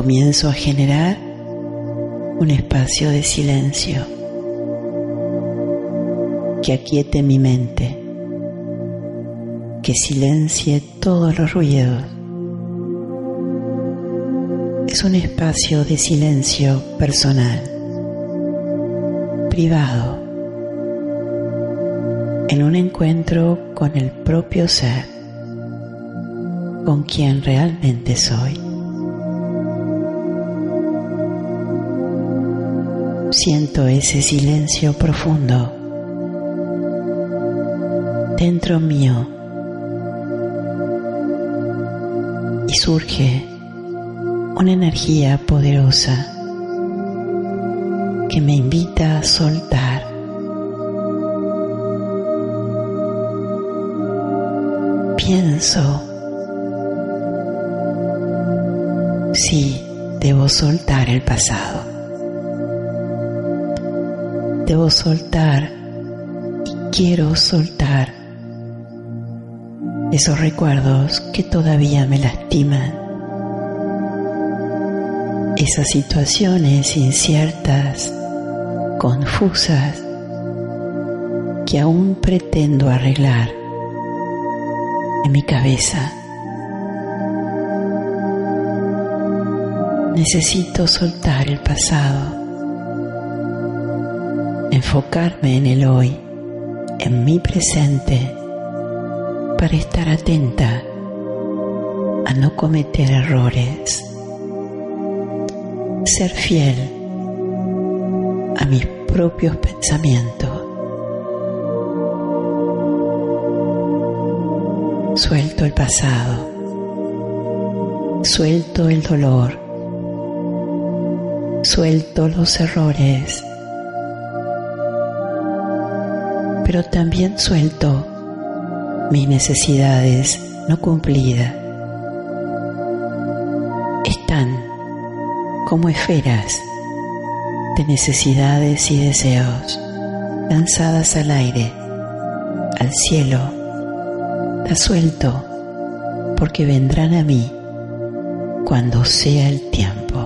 Comienzo a generar un espacio de silencio que aquiete mi mente, que silencie todos los ruidos. Es un espacio de silencio personal, privado, en un encuentro con el propio ser, con quien realmente soy. Siento ese silencio profundo dentro mío y surge una energía poderosa que me invita a soltar. Pienso si debo soltar el pasado debo soltar. Y quiero soltar esos recuerdos que todavía me lastiman, esas situaciones inciertas, confusas, que aún pretendo arreglar en mi cabeza. Necesito soltar el pasado enfocarme en el hoy, en mi presente, para estar atenta a no cometer errores, ser fiel a mis propios pensamientos. Suelto el pasado, suelto el dolor, suelto los errores pero también suelto mis necesidades no cumplidas. Están como esferas de necesidades y deseos lanzadas al aire, al cielo. Las suelto porque vendrán a mí cuando sea el tiempo.